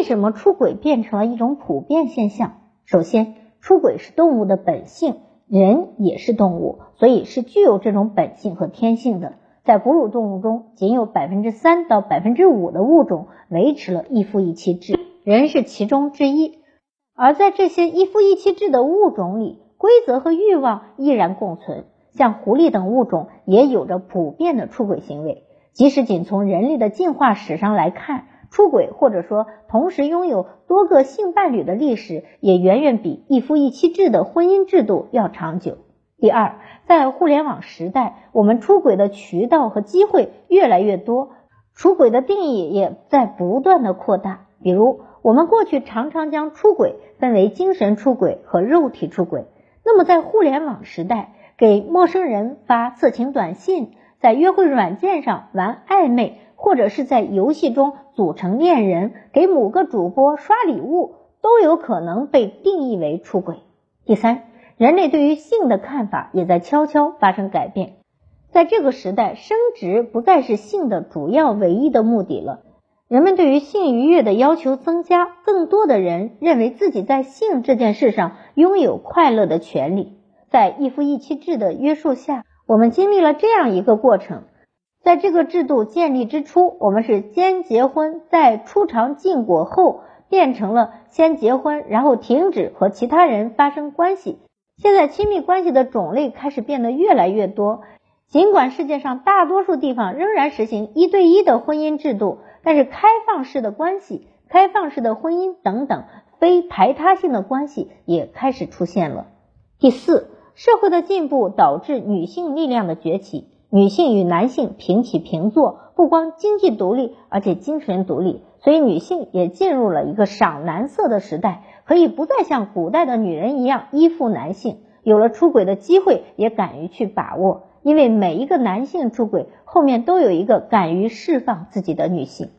为什么出轨变成了一种普遍现象？首先，出轨是动物的本性，人也是动物，所以是具有这种本性和天性的。在哺乳动物中，仅有百分之三到百分之五的物种维持了一夫一妻制，人是其中之一。而在这些一夫一妻制的物种里，规则和欲望依然共存。像狐狸等物种也有着普遍的出轨行为，即使仅从人类的进化史上来看。出轨或者说同时拥有多个性伴侣的历史，也远远比一夫一妻制的婚姻制度要长久。第二，在互联网时代，我们出轨的渠道和机会越来越多，出轨的定义也在不断的扩大。比如，我们过去常常将出轨分为精神出轨和肉体出轨，那么在互联网时代，给陌生人发色情短信，在约会软件上玩暧昧。或者是在游戏中组成恋人，给某个主播刷礼物，都有可能被定义为出轨。第三，人类对于性的看法也在悄悄发生改变。在这个时代，生殖不再是性的主要唯一的目的了。人们对于性愉悦的要求增加，更多的人认为自己在性这件事上拥有快乐的权利。在一夫一妻制的约束下，我们经历了这样一个过程。在这个制度建立之初，我们是先结婚，在初尝禁果后，变成了先结婚，然后停止和其他人发生关系。现在亲密关系的种类开始变得越来越多。尽管世界上大多数地方仍然实行一对一的婚姻制度，但是开放式的关系、开放式的婚姻等等非排他性的关系也开始出现了。第四，社会的进步导致女性力量的崛起。女性与男性平起平坐，不光经济独立，而且精神独立，所以女性也进入了一个赏男色的时代，可以不再像古代的女人一样依附男性，有了出轨的机会，也敢于去把握，因为每一个男性出轨后面都有一个敢于释放自己的女性。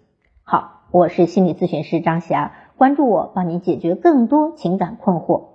好，我是心理咨询师张霞，关注我，帮你解决更多情感困惑。